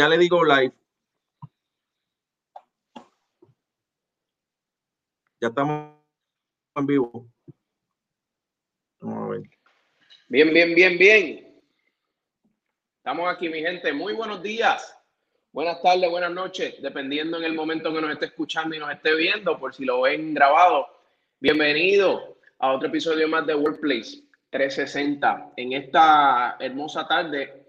ya le digo live. Ya estamos en vivo. Vamos a ver. Bien, bien, bien, bien. Estamos aquí, mi gente. Muy buenos días. Buenas tardes, buenas noches, dependiendo en el momento que nos esté escuchando y nos esté viendo, por si lo ven grabado. Bienvenido a otro episodio más de Workplace 360. En esta hermosa tarde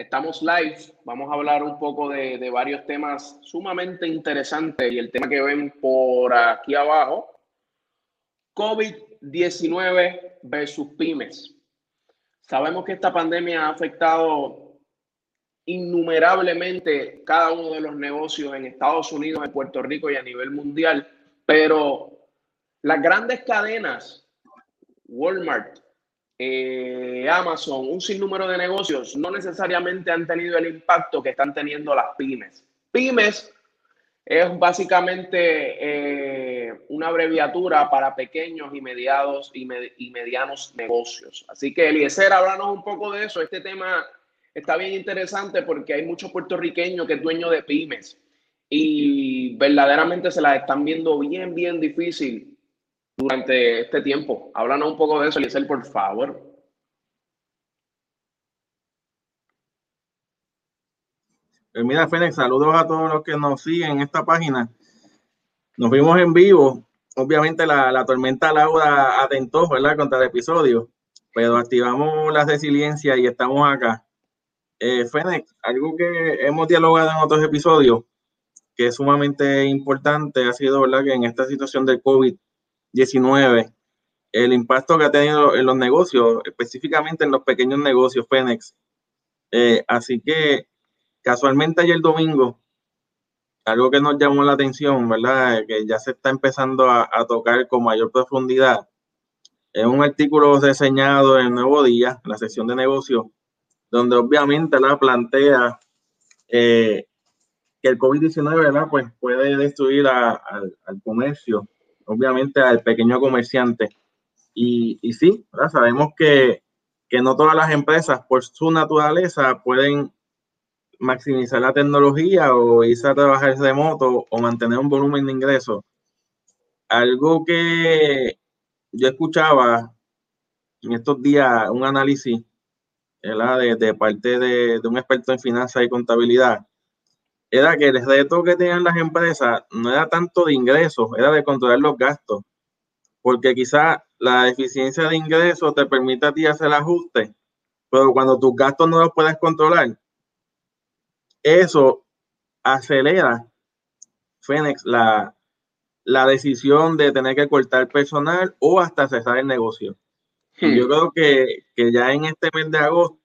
estamos live. Vamos a hablar un poco de, varios temas sumamente interesantes y el tema que ven por aquí abajo, COVID-19 versus pymes. Sabemos que esta pandemia ha afectado innumerablemente cada uno de los negocios en Estados Unidos, en Puerto Rico y a nivel mundial, pero las grandes cadenas, Walmart, eh, Amazon, un sinnúmero de negocios, no necesariamente han tenido el impacto que están teniendo las pymes. Pymes es básicamente eh, una abreviatura para pequeños y, mediados y, y, medianos negocios. Así que, Eliezer, háblanos un poco de eso. Este tema está bien interesante porque hay muchos puertorriqueños que es dueño de pymes y verdaderamente se las están viendo bien, bien difícil durante este tiempo. Háblanos un poco de eso, Eliezer, por favor. Pues mira, Fénix, saludos a todos los que nos siguen en esta página. Nos vimos en vivo. Obviamente la, la tormenta Laura atentó, ¿verdad?, contra el episodio, pero activamos la resiliencia y estamos acá. Eh, algo que hemos dialogado en otros episodios, que es sumamente importante, ha sido, ¿verdad?, que en esta situación del COVID-19, el impacto que ha tenido en los negocios, específicamente en los pequeños negocios, Fénix. Eh, así que casualmente ayer domingo, algo que nos llamó la atención, ¿verdad? Que ya se está empezando a, tocar con mayor profundidad. Es un artículo reseñado en Nuevo Día, la sección de negocios, donde obviamente la plantea eh, que el COVID-19, ¿verdad? Pues puede destruir al comercio, obviamente al pequeño comerciante. Y, y sí, sabemos que, que no todas las empresas, por su naturaleza, pueden maximizar la tecnología o irse a trabajar remoto o mantener un volumen de ingresos. Algo que yo escuchaba en estos días, un análisis de, de, parte de, un experto en finanzas y contabilidad, era que el reto que tenían las empresas no era tanto de ingresos, era de controlar los gastos, porque quizá la eficiencia de ingresos te permite a ti hacer ajustes, pero cuando tus gastos no los puedes controlar, eso acelera, Fénix, la, la decisión de tener que cortar personal o hasta cesar el negocio. Hmm. Yo creo que, que, ya en este mes de agosto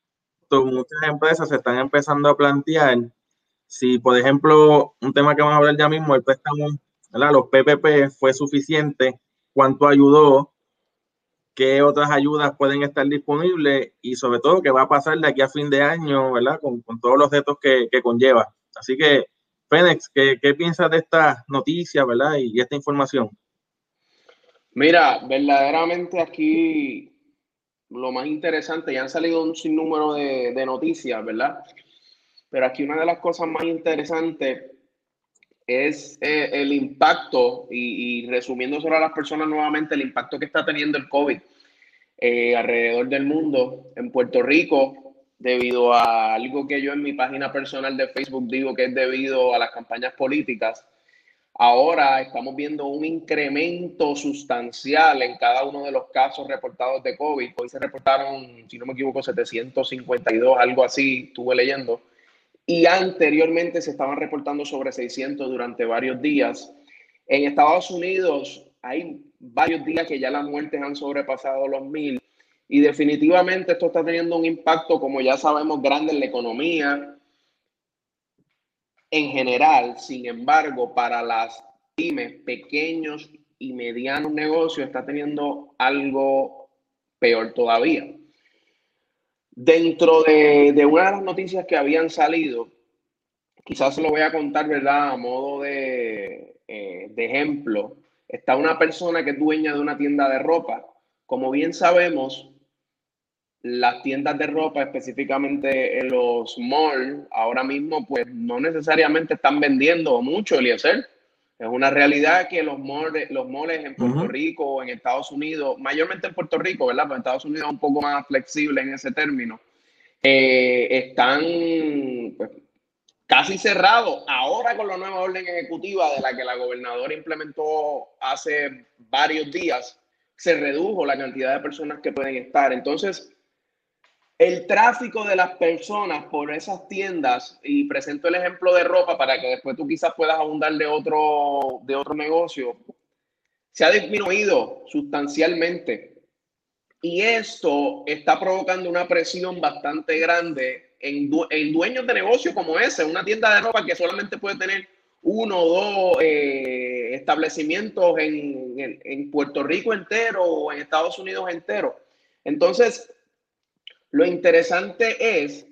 muchas empresas se están empezando a plantear si, por ejemplo, un tema que vamos a hablar ya mismo, el préstamo, los PPP fue suficiente, cuánto ayudó, qué otras ayudas pueden estar disponibles y sobre todo qué va a pasar de aquí a fin de año, ¿verdad? Con, con todos los retos que, conlleva. Así que, Fénix, ¿qué, ¿qué, piensas de esta noticia, ¿verdad? Y, esta información. Mira, verdaderamente aquí lo más interesante, ya han salido un sinnúmero de, de noticias, ¿verdad? Pero aquí una de las cosas más interesantes es eh, el impacto, y, resumiendo solo a las personas nuevamente, el impacto que está teniendo el COVID eh, alrededor del mundo, en Puerto Rico, debido a algo que yo en mi página personal de Facebook digo que es debido a las campañas políticas. Ahora estamos viendo un incremento sustancial en cada uno de los casos reportados de COVID. Hoy se reportaron, si no me equivoco, 752, algo así, estuve leyendo y anteriormente se estaban reportando sobre 600 durante varios días. En Estados Unidos hay varios días que ya las muertes han sobrepasado los mil y definitivamente esto está teniendo un impacto, como ya sabemos, grande en la economía en general. Sin embargo, para las pymes, pequeños y medianos negocios está teniendo algo peor todavía. Dentro de, una de las noticias que habían salido, quizás lo voy a contar, ¿verdad? A modo de, eh, de ejemplo, está una persona que es dueña de una tienda de ropa. Como bien sabemos, las tiendas de ropa, específicamente en los malls, ahora mismo pues no necesariamente están vendiendo mucho, Eliezer. Es una realidad que los malls, los malls en Puerto Rico o en Estados Unidos, mayormente en Puerto Rico, ¿verdad? Pero Estados Unidos es un poco más flexible en ese término, eh, están pues, casi cerrados. Ahora con la nueva orden ejecutiva de la que la gobernadora implementó hace varios días, se redujo la cantidad de personas que pueden estar. Entonces, el tráfico de las personas por esas tiendas, y presento el ejemplo de ropa para que después tú quizás puedas abundar de otro, de otro negocio, se ha disminuido sustancialmente. Y esto está provocando una presión bastante grande en, dueños de negocio como ese, una tienda de ropa que solamente puede tener uno o dos eh, establecimientos en, en Puerto Rico entero o en Estados Unidos entero. Entonces, lo interesante es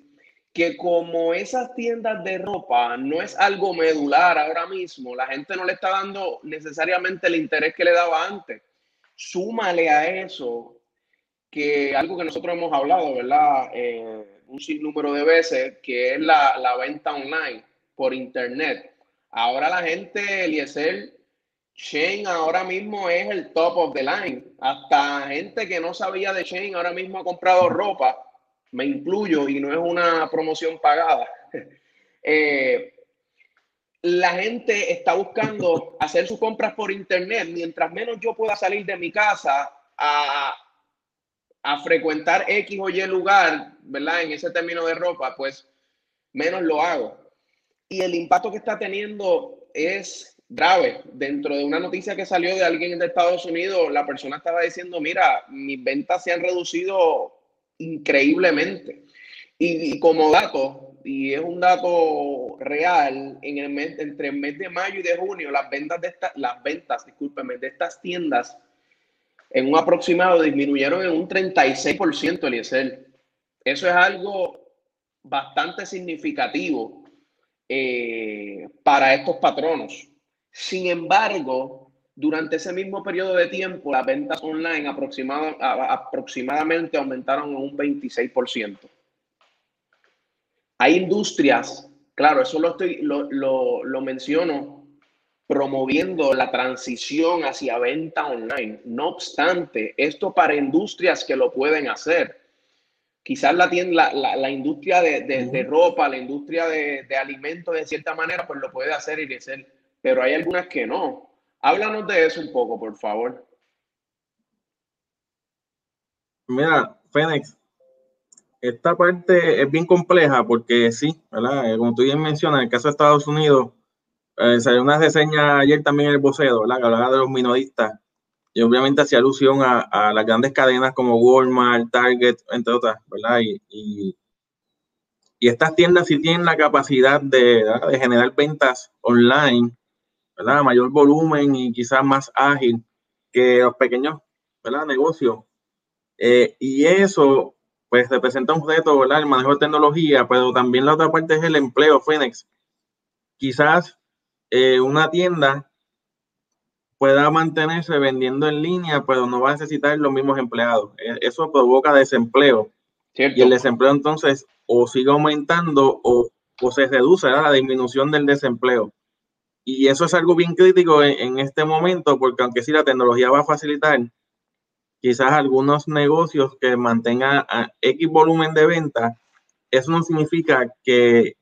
que como esas tiendas de ropa no es algo medular ahora mismo, la gente no le está dando necesariamente el interés que le daba antes. Súmale a eso que algo que nosotros hemos hablado, ¿verdad? Eh, un sinnúmero de veces, que es la, la, venta online por internet. Ahora la gente, Eliezer, Shane ahora mismo es el top of the line. Hasta gente que no sabía de Shane ahora mismo ha comprado ropa me incluyo y no es una promoción pagada. Eh, la gente está buscando hacer sus compras por internet. Mientras menos yo pueda salir de mi casa a, a frecuentar X o Y lugar, ¿verdad? En ese término de ropa, pues menos lo hago. Y el impacto que está teniendo es grave. Dentro de una noticia que salió de alguien de Estados Unidos, la persona estaba diciendo, mira, mis ventas se han reducido increíblemente. Y, como dato, y es un dato real, en el mes, entre el mes de mayo y de junio, las ventas de estas, las ventas, discúlpeme, de estas tiendas en un aproximado disminuyeron en un 36%, Eliezer. Eso es algo bastante significativo eh, para estos patronos. Sin embargo, durante ese mismo periodo de tiempo, las ventas online aproximadamente aumentaron un 26%. Hay industrias, claro, eso lo, estoy, lo, lo menciono promoviendo la transición hacia venta online. No obstante, esto para industrias que lo pueden hacer. Quizás la, tienda, la, industria de, ropa, la industria de, alimentos, de cierta manera, pues lo puede hacer y decir, pero hay algunas que no. Háblanos de eso un poco, por favor. Mira, Fénix, esta parte es bien compleja porque sí, ¿verdad? Eh, como tú bien mencionas, en el caso de Estados Unidos, eh, salió una reseña ayer también en el vocero, ¿verdad? Que hablaba de los minoristas y obviamente hacía alusión a, las grandes cadenas como Walmart, Target, entre otras, ¿verdad? Y, estas tiendas sí tienen la capacidad de generar ventas online ¿verdad? Mayor volumen y quizás más ágil que los pequeños, ¿verdad? Negocios. Eh, y eso, pues, representa un reto, ¿verdad? El manejo de tecnología, pero también la otra parte es el empleo, Phoenix. Quizás eh, una tienda pueda mantenerse vendiendo en línea, pero no va a necesitar los mismos empleados. E, eso provoca desempleo. Y el desempleo entonces o sigue aumentando o, o se reduce la disminución del desempleo. Y eso es algo bien crítico en, este momento, porque aunque sí la tecnología va a facilitar, quizás algunos negocios que mantengan X volumen de venta, eso no significa que,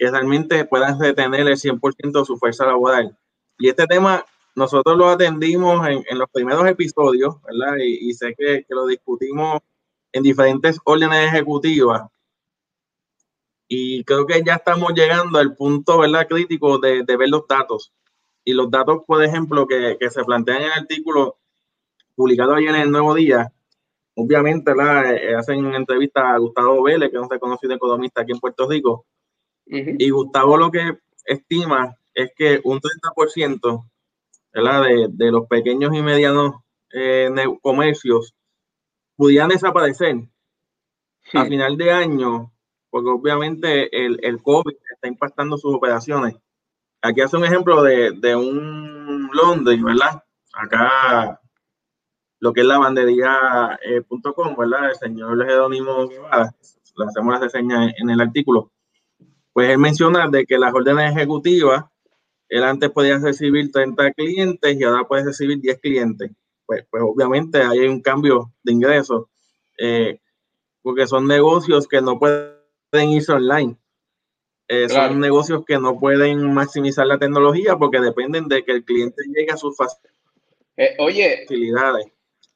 realmente puedan retener el 100% de su fuerza laboral. Y este tema nosotros lo atendimos en, los primeros episodios, ¿verdad? Y, sé que, que, lo discutimos en diferentes órdenes ejecutivas y creo que ya estamos llegando al punto ¿verdad? crítico de, de ver los datos. Y los datos, por ejemplo, que, que, se plantean en el artículo publicado ayer en el Nuevo Día, obviamente ¿verdad? Eh, hacen una entrevista a Gustavo Vélez, que es un reconocido economista aquí en Puerto Rico. Y Gustavo lo que estima es que un 30% ¿verdad? De, de los pequeños y medianos eh, comercios pudieran desaparecer a final de año porque obviamente el, el COVID está impactando sus operaciones. Aquí hace un ejemplo de, de un Londres, ¿verdad? Acá lo que es la bandería.com, ¿verdad? El señor Jerónimo Guevara, lo hacemos la reseña en el artículo. Pues él menciona de que las órdenes ejecutivas, él antes podía recibir 30 clientes y ahora puede recibir 10 clientes. Pues, pues obviamente hay un cambio de ingresos, eh, porque son negocios que no pueden irse online. Eh, son negocios que no pueden maximizar la tecnología porque dependen de que el cliente llegue a sus eh, facilidades.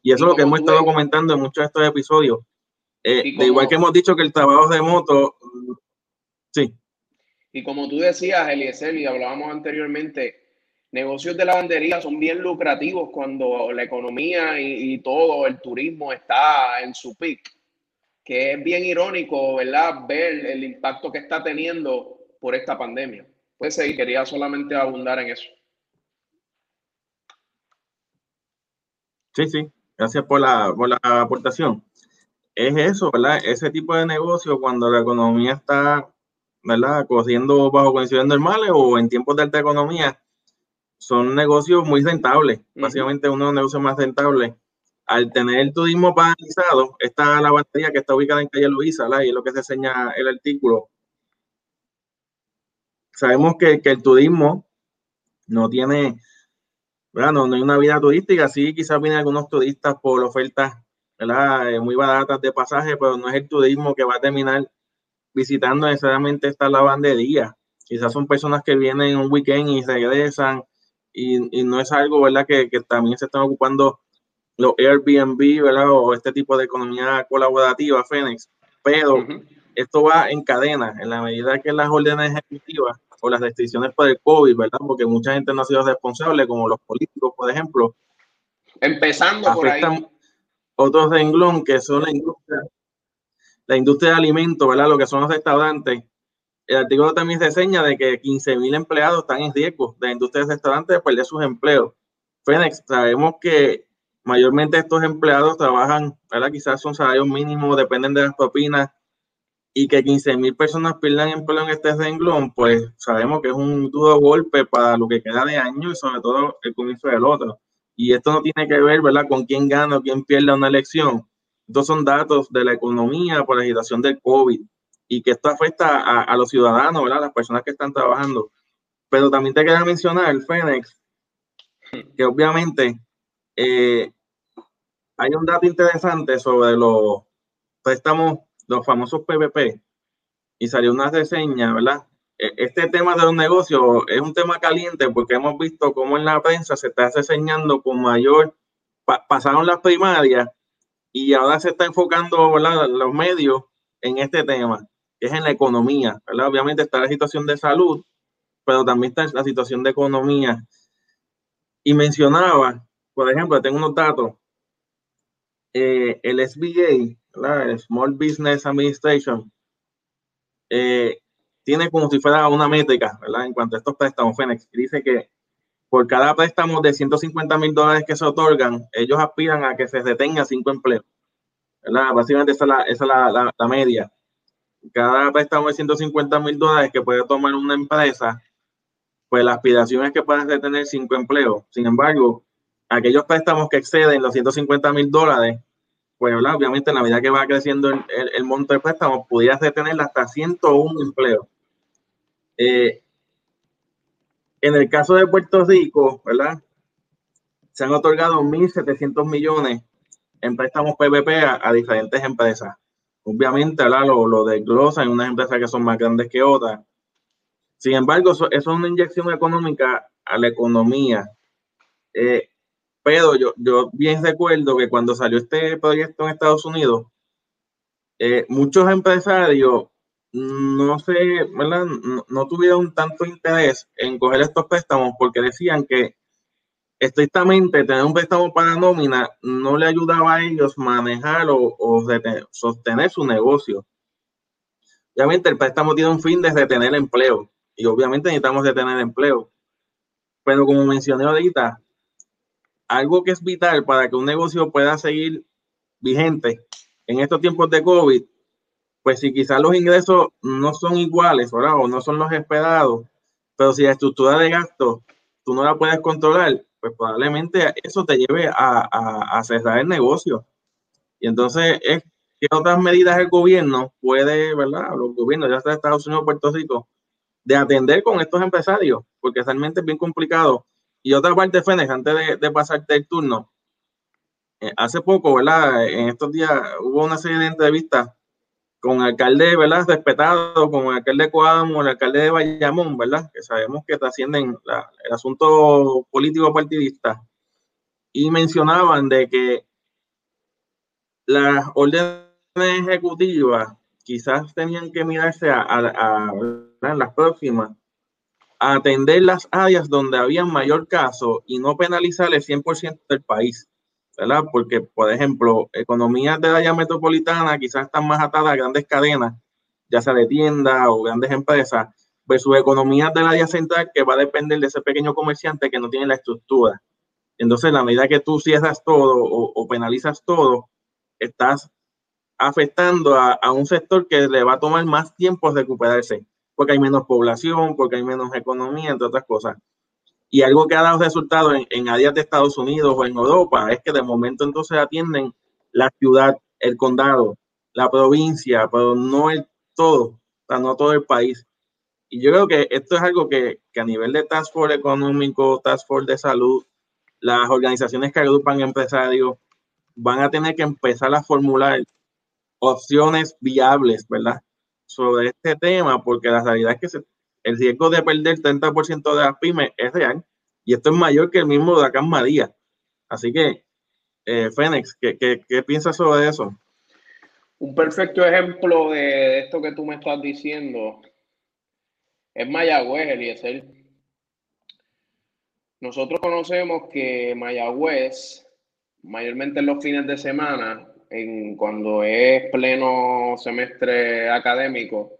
Y eso es lo que hemos estado comentando en muchos de estos episodios. de igual que hemos dicho que el trabajo de moto, sí. Y como tú decías, Eliezer, y hablábamos anteriormente, negocios de lavandería son bien lucrativos cuando la economía y, todo el turismo está en su pic. Que es bien irónico, ¿verdad? Ver el impacto que está teniendo por esta pandemia. Pues sí, quería solamente abundar en eso. Sí, sí, gracias por la, por la aportación. Es eso, ¿verdad? Ese tipo de negocio cuando la economía está ¿verdad? Corriendo bajo condiciones normales o en tiempos de alta economía, son negocios muy rentables. Básicamente uno de los negocios más rentables. Al tener el turismo paralizado, esta lavandería que está ubicada en calle Luisa, y es lo que se enseña el artículo. Sabemos que, el turismo no tiene, ¿verdad? No, hay una vida turística. Sí, quizás vienen algunos turistas por ofertas ¿verdad? Eh, muy baratas de pasaje, pero no es el turismo que va a terminar visitando necesariamente esta lavandería. Quizás son personas que vienen un weekend y regresan y, no es algo, ¿verdad? Que, también se están ocupando los Airbnb, ¿verdad? O este tipo de economía colaborativa, Fénix. Pero esto va en cadena, en la medida que las órdenes ejecutivas o las restricciones por el COVID, ¿verdad? Porque mucha gente no ha sido responsable, como los políticos, por ejemplo. Empezando por ahí. Otros renglón que son la industria la industria de alimentos, ¿verdad? Lo que son los restaurantes. El artículo también reseña de que 15 mil empleados están en riesgo de la industria de restaurantes de perder sus empleos. Fénix, sabemos que mayormente estos empleados trabajan, ¿verdad? Quizás son salarios mínimos, dependen de las propinas, y que 15 mil personas pierdan empleo en este renglón, pues sabemos que es un duro golpe para lo que queda de año y sobre todo el comienzo del otro. Y esto no tiene que ver, ¿verdad?, con quién gana o quién pierde una elección, estos son datos de la economía por la agitación del COVID y que esto afecta a, los ciudadanos, ¿verdad? Las personas que están trabajando. Pero también te quería mencionar, Fénix, que obviamente eh, hay un dato interesante sobre los préstamos, los famosos PPP, y salió una reseña, ¿verdad? E, este tema de los negocios es un tema caliente porque hemos visto cómo en la prensa se está reseñando con mayor, pasaron las primarias y ahora se está enfocando los medios en este tema, que es en la economía. Obviamente está la situación de salud, pero también está la situación de economía. Y mencionaba, por ejemplo, tengo unos datos, eh, el SBA, el Small Business Administration, eh, tiene como si fuera una métrica, ¿verdad? En cuanto a estos préstamos, Fénix, dice que por cada préstamo de 150 mil dólares que se otorgan, ellos aspiran a que se detenga cinco empleos. ¿verdad? Básicamente esa es, la, media. Cada préstamo de 150 mil dólares que puede tomar una empresa, pues la aspiración es que puedan retener cinco empleos. Sin embargo, aquellos préstamos que exceden los 150 mil dólares, pues obviamente en la medida que va creciendo el, monto de préstamos, pudiera retener hasta 101 empleos. Eh, en el caso de Puerto Rico, ¿verdad? Se han otorgado 1.700 millones en préstamos PPP a, diferentes empresas. Obviamente, ¿verdad? Lo, lo desglosan unas empresas que son más grandes que otras. Sin embargo, eso, es una inyección económica a la economía. Eh, pero yo, bien recuerdo que cuando salió este proyecto en Estados Unidos, eh, muchos empresarios no ¿verdad? No, tuvieron tanto interés en coger estos préstamos porque decían que estrictamente tener un préstamo para nómina no le ayudaba a ellos manejar o, sostener su negocio. Obviamente el préstamo tiene un fin de retener empleo y obviamente necesitamos retener empleo. Pero como mencioné ahorita, algo que es vital para que un negocio pueda seguir vigente en estos tiempos de COVID pues si quizás los ingresos no son iguales, ¿verdad? O no son los esperados, pero si la estructura de gasto tú no la puedes controlar, pues probablemente eso te lleve a, a, cerrar el negocio. Y entonces es que otras medidas el gobierno puede, ¿verdad? Los gobiernos, ya sea Estados Unidos o Puerto Rico, de atender con estos empresarios, porque realmente es bien complicado. Y otra parte, Fénix, antes de, de pasarte el turno, eh, hace poco, ¿verdad? En estos días hubo una serie de entrevistas con alcalde, ¿verdad? Respetado, con el alcalde de Coamo, el alcalde de Bayamón, ¿verdad? Que sabemos que trascienden el asunto político partidista. Y mencionaban de que las órdenes ejecutivas quizás tenían que mirarse a, a, las próximas a atender las áreas donde había mayor caso y no penalizar el 100% del país. ¿verdad? Porque, por ejemplo, economías de la área metropolitana quizás están más atadas a grandes cadenas, ya sea de tiendas o grandes empresas, versus economías del área central que va a depender de ese pequeño comerciante que no tiene la estructura. Entonces, la medida que tú cierras todo o, penalizas todo, estás afectando a, a, un sector que le va a tomar más tiempo recuperarse, porque hay menos población, porque hay menos economía, entre otras cosas. Y algo que ha dado resultado en, en, de Estados Unidos o en Europa es que de momento entonces atienden la ciudad, el condado, la provincia, pero no el todo, o sea, no todo el país. Y yo creo que esto es algo que, que a nivel de Task Force económico, Task Force de salud, las organizaciones que agrupan empresarios van a tener que empezar a formular opciones viables, ¿verdad? Sobre este tema, porque la realidad es que se, el riesgo de perder 30% de las pymes es real y esto es mayor que el mismo de acá María. Así que, eh, Fénix, ¿qué, qué, piensas sobre eso? Un perfecto ejemplo de esto que tú me estás diciendo es Mayagüez, Eliezer. Nosotros conocemos que Mayagüez, mayormente en los fines de semana, en, cuando es pleno semestre académico,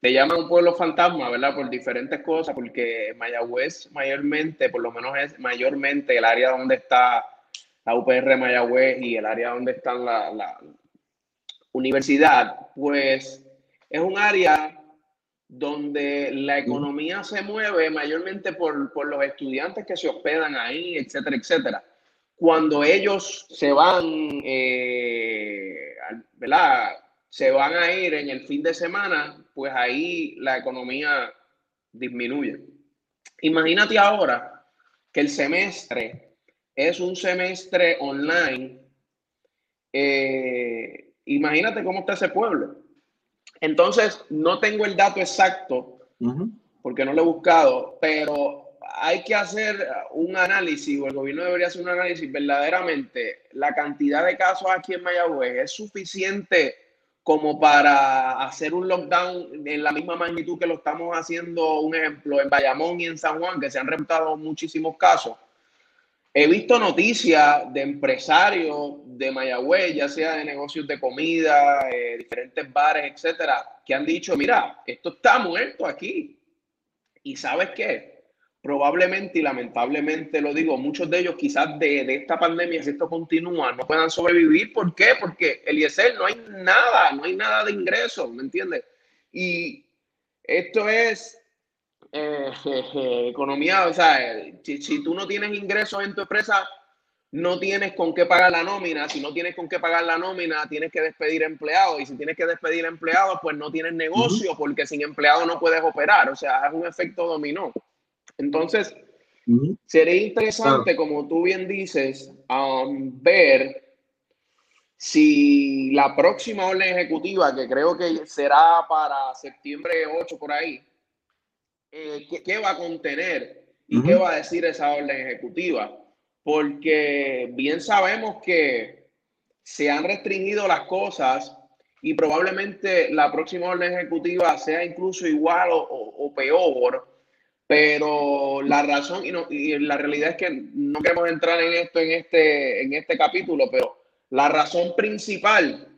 le llaman un pueblo fantasma, ¿verdad? Por diferentes cosas, porque Mayagüez mayormente, por lo menos es mayormente el área donde está la UPR Mayagüez y el área donde está la, la universidad, pues es un área donde la economía se mueve mayormente por, por, los estudiantes que se hospedan ahí, etcétera, etcétera. Cuando ellos se van, eh, ¿verdad? se van a ir en el fin de semana, pues ahí la economía disminuye. Imagínate ahora que el semestre es un semestre online. Eh, imagínate cómo está ese pueblo. Entonces, no tengo el dato exacto, porque no lo he buscado, pero hay que hacer un análisis, o el gobierno debería hacer un análisis verdaderamente. La cantidad de casos aquí en Mayagüez es suficiente como para hacer un lockdown en la misma magnitud que lo estamos haciendo, un ejemplo, en Bayamón y en San Juan, que se han reportado muchísimos casos. He visto noticias de empresarios de Mayagüez, ya sea de negocios de comida, eh, diferentes bares, etcétera, que han dicho, mira, esto está muerto aquí. ¿Y sabes qué? Probablemente y lamentablemente lo digo, muchos de ellos quizás de, esta pandemia, si esto continúa, no puedan sobrevivir. ¿Por qué? Porque el ISL no hay nada, no hay nada de ingreso, ¿me entiendes? Y esto es eh, economía, o sea, si, si, tú no tienes ingresos en tu empresa, no tienes con qué pagar la nómina. Si no tienes con qué pagar la nómina, tienes que despedir empleados. Y si tienes que despedir empleados, pues no tienes negocio, porque sin empleados no puedes operar. O sea, es un efecto dominó. Entonces, sería interesante, como tú bien dices, um, ver si la próxima orden ejecutiva, que creo que será para septiembre 8 por ahí, eh, ¿qué, va a contener y qué va a decir esa orden ejecutiva? Porque bien sabemos que se han restringido las cosas y probablemente la próxima orden ejecutiva sea incluso igual o, o peor pero la razón y, no, y, la realidad es que no queremos entrar en esto en este, en este capítulo, pero la razón principal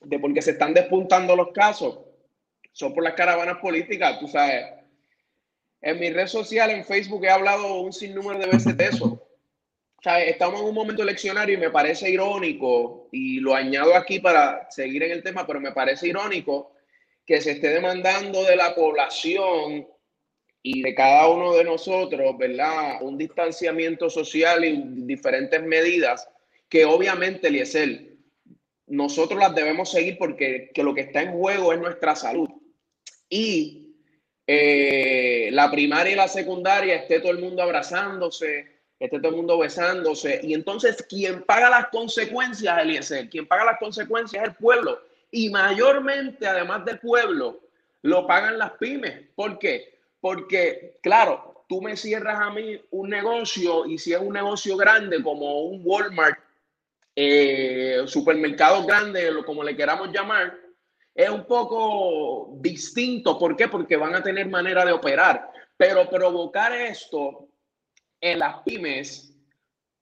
de por qué se están despuntando los casos son por las caravanas políticas, tú sabes. En mi red social, en Facebook, he hablado un sinnúmero de veces de eso. estamos en un momento eleccionario y me parece irónico, y lo añado aquí para seguir en el tema, pero me parece irónico que se esté demandando de la población y de cada uno de nosotros, ¿verdad? Un distanciamiento social y diferentes medidas que obviamente, Liesel, nosotros las debemos seguir porque que lo que está en juego es nuestra salud. Y eh, la primaria y la secundaria esté todo el mundo abrazándose, esté todo el mundo besándose. Y entonces, quien paga las consecuencias, Eliezer, quien paga las consecuencias es el pueblo. Y mayormente, además del pueblo, lo pagan las pymes. ¿Por qué? Porque, claro, tú me cierras a mí un negocio y si es un negocio grande como un Walmart, eh, supermercado grande, como le queramos llamar, es un poco distinto. ¿Por qué? Porque van a tener manera de operar. Pero provocar esto en las pymes,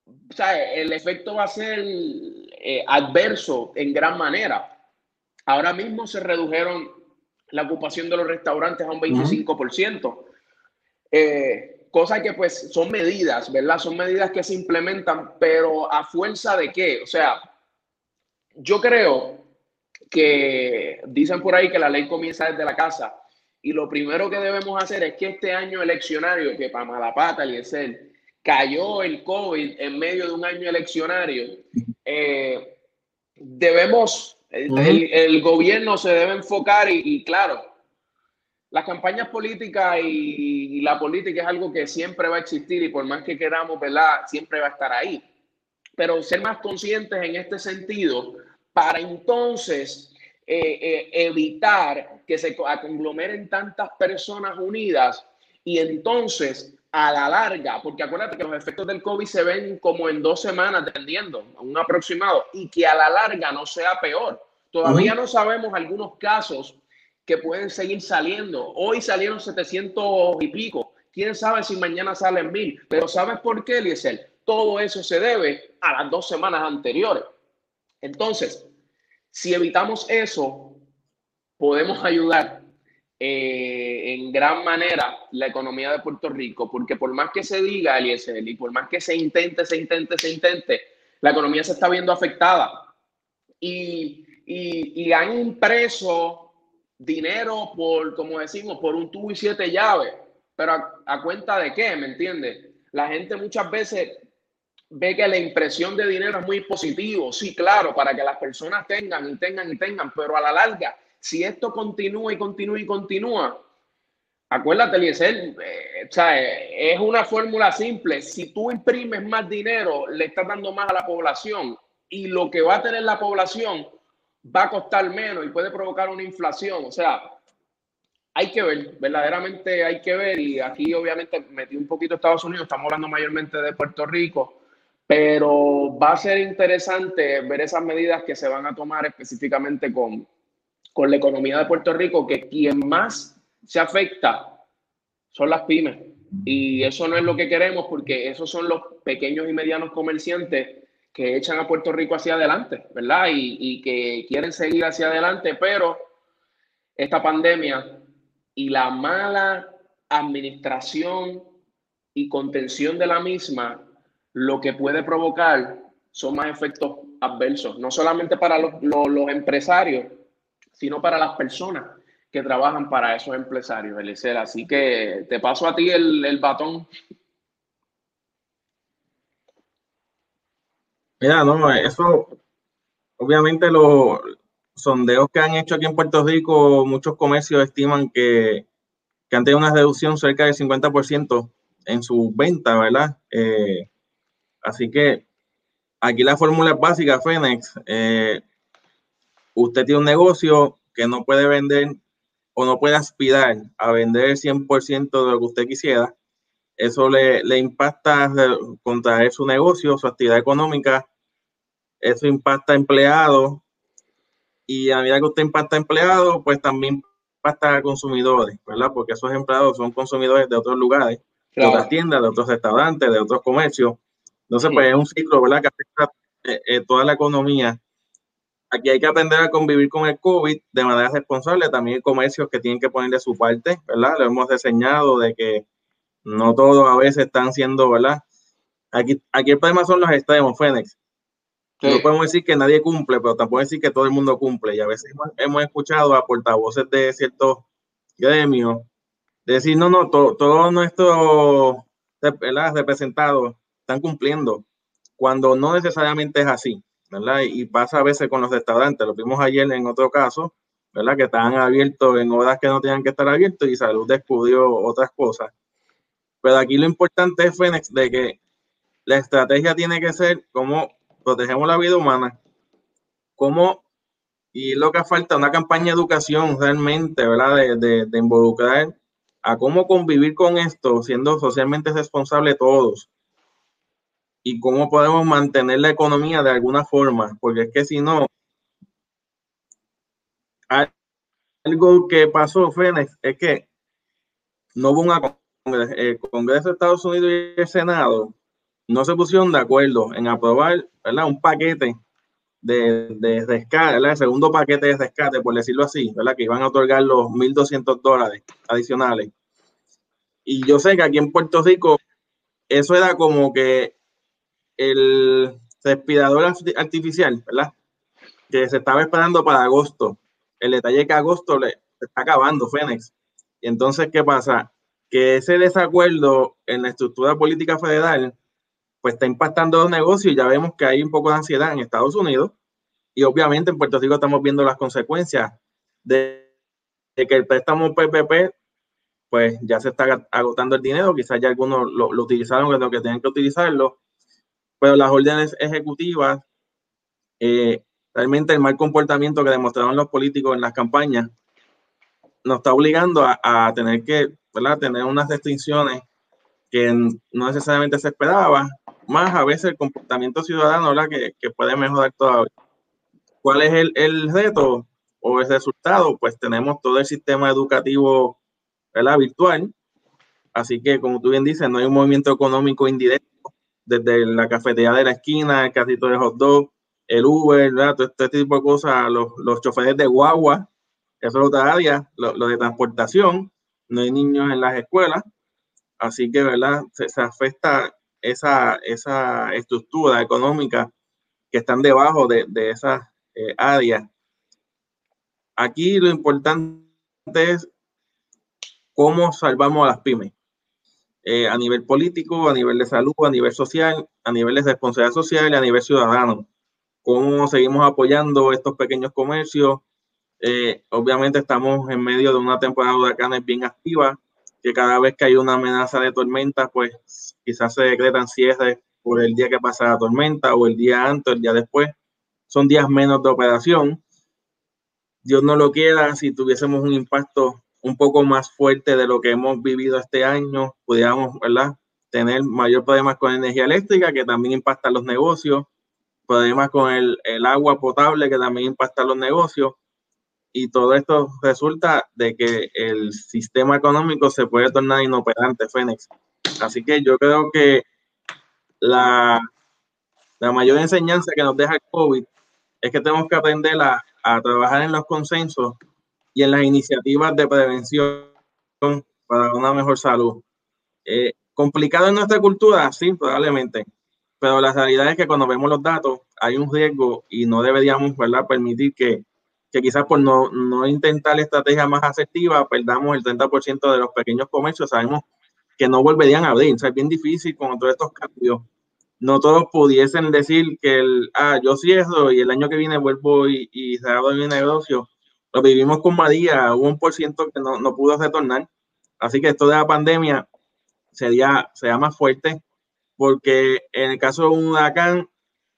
o sea, el efecto va a ser eh, adverso en gran manera. Ahora mismo se redujeron la ocupación de los restaurantes a un 25%. Eh, cosa que pues son medidas, ¿verdad? Son medidas que se implementan, pero a fuerza de qué? O sea, yo creo que dicen por ahí que la ley comienza desde la casa y lo primero que debemos hacer es que este año eleccionario, que para Malapata, el cayó el COVID en medio de un año eleccionario, eh, debemos, el, gobierno se debe enfocar y, claro, las campañas políticas y, la política es algo que siempre va a existir y por más que queramos, ¿verdad? Siempre va a estar ahí. Pero ser más conscientes en este sentido para entonces eh, eh, evitar que se conglomeren tantas personas unidas y entonces a la larga, porque acuérdate que los efectos del COVID se ven como en dos semanas, dependiendo, un aproximado, y que a la larga no sea peor. Todavía no sabemos algunos casos que pueden seguir saliendo. Hoy salieron 700 y pico. Quién sabe si mañana salen mil. Pero ¿sabes por qué, Eliezer? Todo eso se debe a las dos semanas anteriores. Entonces, si evitamos eso, podemos ayudar eh, en gran manera la economía de Puerto Rico, porque por más que se diga, Eliezer, y por más que se intente, se intente, se intente, la economía se está viendo afectada. Y, y, han impreso dinero por, como decimos, por un tubo y siete llaves, pero a, a cuenta de qué, ¿me entiendes? La gente muchas veces ve que la impresión de dinero es muy positivo, sí, claro, para que las personas tengan y tengan y tengan, pero a la larga si esto continúa y continúa y continúa, acuérdate, Eliezer, eh, es una fórmula simple. Si tú imprimes más dinero, le estás dando más a la población y lo que va a tener la población va a costar menos y puede provocar una inflación. O sea, hay que ver, verdaderamente hay que ver. Y aquí, obviamente, metí un poquito Estados Unidos, estamos hablando mayormente de Puerto Rico, pero va a ser interesante ver esas medidas que se van a tomar específicamente con, con la economía de Puerto Rico que quien más se afecta son las pymes. Y eso no es lo que queremos porque esos son los pequeños y medianos comerciantes que echan a Puerto Rico hacia adelante, ¿verdad? Y, y que quieren seguir hacia adelante, pero esta pandemia y la mala administración y contención de la misma, lo que puede provocar son más efectos adversos, no solamente para los, los, los empresarios, sino para las personas que trabajan para esos empresarios, Eliseo. Así que te paso a ti el, el batón. Mira, no, eso, obviamente los sondeos que han hecho aquí en Puerto Rico, muchos comercios estiman que, que han tenido una reducción cerca del 50% en sus ventas, ¿verdad? Eh, así que aquí la fórmula es básica, Fénix. Eh, usted tiene un negocio que no puede vender o no puede aspirar a vender el 100% de lo que usted quisiera, eso le, le impacta contra su negocio, su actividad económica, eso impacta a empleados y a medida que usted impacta a empleados, pues también impacta a consumidores, ¿verdad? Porque esos empleados son consumidores de otros lugares, de otras tiendas, de otros restaurantes, de otros comercios. Entonces, pues es un ciclo, ¿verdad? Que afecta eh, eh, toda la economía aquí hay que aprender a convivir con el COVID de manera responsable. También hay comercios que tienen que poner de su parte, ¿verdad? Lo hemos diseñado de que no todos a veces están siendo, ¿verdad? Aquí, aquí el problema son los extremos, Fénix. No podemos decir que nadie cumple, pero tampoco decir que todo el mundo cumple. Y a veces hemos, escuchado a portavoces de ciertos gremios decir, no, no, todos nuestros representados están cumpliendo, cuando no necesariamente es así, ¿verdad? Y pasa a veces con los restaurantes, lo vimos ayer en otro caso, ¿verdad? Que estaban abiertos en horas que no tenían que estar abiertos y Salud descubrió otras cosas. Pero aquí lo importante es, Fénix, de que la estrategia tiene que ser cómo protegemos la vida humana, cómo, y lo que falta, una campaña de educación realmente, ¿verdad? De, de, involucrar a cómo convivir con esto, siendo socialmente responsables todos. Y cómo podemos mantener la economía de alguna forma, porque es que si no, algo que pasó, Fénix, es que no hubo una el Congreso de Estados Unidos y el Senado no se pusieron de acuerdo en aprobar ¿verdad? un paquete de, de rescate, el segundo paquete de rescate, por decirlo así, ¿verdad? que iban a otorgar los 1.200 dólares adicionales. Y yo sé que aquí en Puerto Rico eso era como que el respirador artificial, ¿verdad? Que se estaba esperando para agosto. El detalle es que agosto le está acabando, Fénix. Y entonces, ¿qué pasa? Que ese desacuerdo en la estructura política federal pues está impactando los negocios y ya vemos que hay un poco de ansiedad en Estados Unidos y obviamente en Puerto Rico estamos viendo las consecuencias de, que el préstamo PPP pues ya se está agotando el dinero, quizás ya algunos lo, utilizaron lo que tenían que utilizarlo, pero las órdenes ejecutivas, eh, realmente el mal comportamiento que demostraron los políticos en las campañas nos está obligando a, a tener que ¿verdad? tener unas restricciones que no necesariamente se esperaba más a veces el comportamiento ciudadano la que, que, puede mejorar todavía. ¿Cuál es el, el, reto o el resultado? Pues tenemos todo el sistema educativo ¿verdad? virtual. Así que, como tú bien dices, no hay un movimiento económico indirecto desde la cafetería de la esquina, el carrito de hot dog, el Uber, ¿verdad? todo este tipo de cosas, los, los choferes de guagua, eso es otra área, lo, lo, de transportación, no hay niños en las escuelas, así que, ¿verdad? Se, se afecta esa, esa estructura económica que están debajo de, de esas eh, áreas. Aquí lo importante es cómo salvamos a las pymes. Eh, a nivel político, a nivel de salud, a nivel social, a nivel de responsabilidad social y a nivel ciudadano. Cómo seguimos apoyando estos pequeños comercios. Eh, obviamente estamos en medio de una temporada de huracanes bien activa, que cada vez que hay una amenaza de tormenta, pues quizás se decretan cierres por el día que pasa la tormenta o el día antes, el día después. Son días menos de operación. Dios no lo quiera, si tuviésemos un impacto un poco más fuerte de lo que hemos vivido este año, pudiéramos, ¿verdad? Tener mayor problemas con energía eléctrica, que también impacta los negocios, problemas con el, el agua potable, que también impacta los negocios y todo esto resulta de que el sistema económico se puede tornar inoperante, Fénix. Así que yo creo que la, la mayor enseñanza que nos deja el COVID es que tenemos que aprender a, a trabajar en los consensos y en las iniciativas de prevención para una mejor salud. Eh, ¿Complicado en nuestra cultura? Sí, probablemente. Pero la realidad es que cuando vemos los datos hay un riesgo y no deberíamos ¿verdad? permitir que que quizás por no, no intentar estrategias más asertivas perdamos el 30% de los pequeños comercios. Sabemos que no volverían a abrir. O sea, es bien difícil con todos estos cambios. No todos pudiesen decir que el, ah, yo cierro y el año que viene vuelvo y, y mi negocio. Lo vivimos con María, hubo un por ciento que no, no pudo retornar. Así que esto de la pandemia sería, sería más fuerte porque en el caso de un huracán,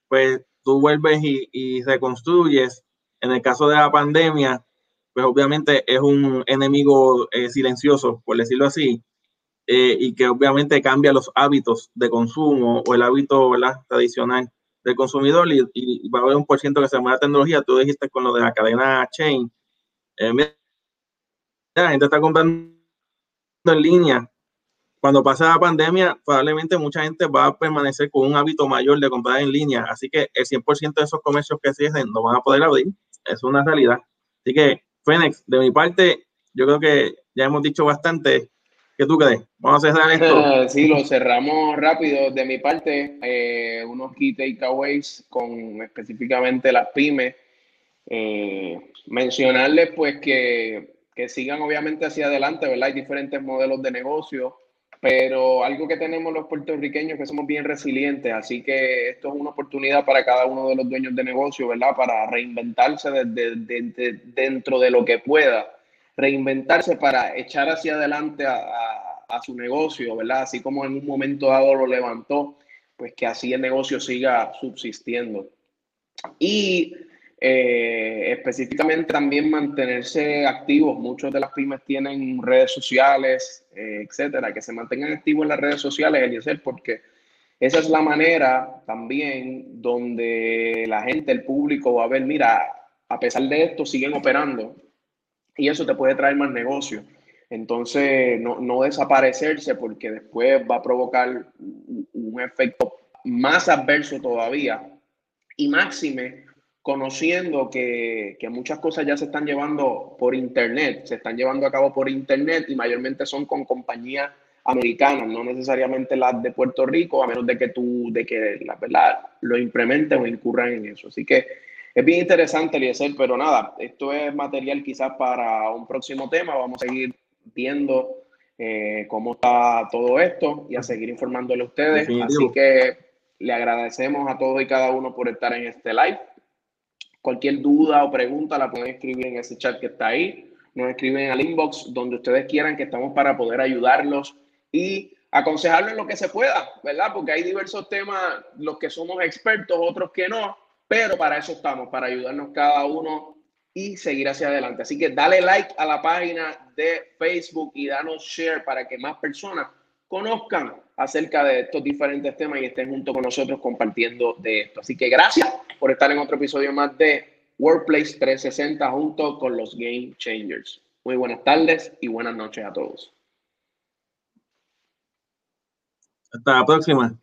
pues tú vuelves y, y reconstruyes en el caso de la pandemia, pues obviamente es un enemigo eh, silencioso, por decirlo así, eh, y que obviamente cambia los hábitos de consumo o el hábito tradicional del consumidor y, va a haber un por ciento que se mueve la tecnología. Tú dijiste con lo de la cadena chain. Eh, mira, la gente está comprando en línea. Cuando pase la pandemia, probablemente mucha gente va a permanecer con un hábito mayor de comprar en línea. Así que el 100% de esos comercios que cierren no van a poder abrir es una realidad. Así que, Fénix, de mi parte, yo creo que ya hemos dicho bastante. ¿Qué tú crees? Vamos a cerrar esto. sí, lo cerramos rápido. De mi parte, eh, unos key takeaways con específicamente las pymes. Eh, mencionarles pues que que sigan obviamente hacia adelante, ¿verdad? Hay diferentes modelos de negocio, pero algo que tenemos los puertorriqueños que somos bien resilientes, así que esto es una oportunidad para cada uno de los dueños de negocio, ¿verdad? Para reinventarse dentro de lo que pueda, reinventarse para echar hacia adelante a, a su negocio, ¿verdad? Así como en un momento dado lo levantó, pues que así el negocio siga subsistiendo. Y eh, específicamente también mantenerse activos. Muchos de las pymes tienen redes sociales, eh, etcétera, que se mantengan activos en las redes sociales, Eliezer, porque esa es la manera también donde la gente, el público va a ver, mira, a pesar de esto, siguen operando y eso te puede traer más negocio. Entonces, no, no desaparecerse porque después va a provocar un efecto más adverso todavía y máxime conociendo que, muchas cosas ya se están llevando por Internet, se están llevando a cabo por Internet y mayormente son con compañías americanas, no necesariamente las de Puerto Rico, a menos de que tú, de que la verdad lo implementen o incurran en eso. Así que es bien interesante, Eliezer, pero nada, esto es material quizás para un próximo tema, vamos a seguir viendo eh, cómo está todo esto y a seguir informándole a ustedes. Así que le agradecemos a todos y cada uno por estar en este live. Cualquier duda o pregunta la pueden escribir en ese chat que está ahí. Nos escriben al inbox donde ustedes quieran que estamos para poder ayudarlos y aconsejarlos en lo que se pueda, ¿verdad? Porque hay diversos temas, los que somos expertos, otros que no, pero para eso estamos, para ayudarnos cada uno y seguir hacia adelante. Así que dale like a la página de Facebook y danos share para que más personas conozcan acerca de estos diferentes temas y estén junto con nosotros compartiendo de esto. Así que gracias por estar en otro episodio más de Workplace 360 junto con los Game Changers. Muy buenas tardes y buenas noches a todos. Hasta la próxima.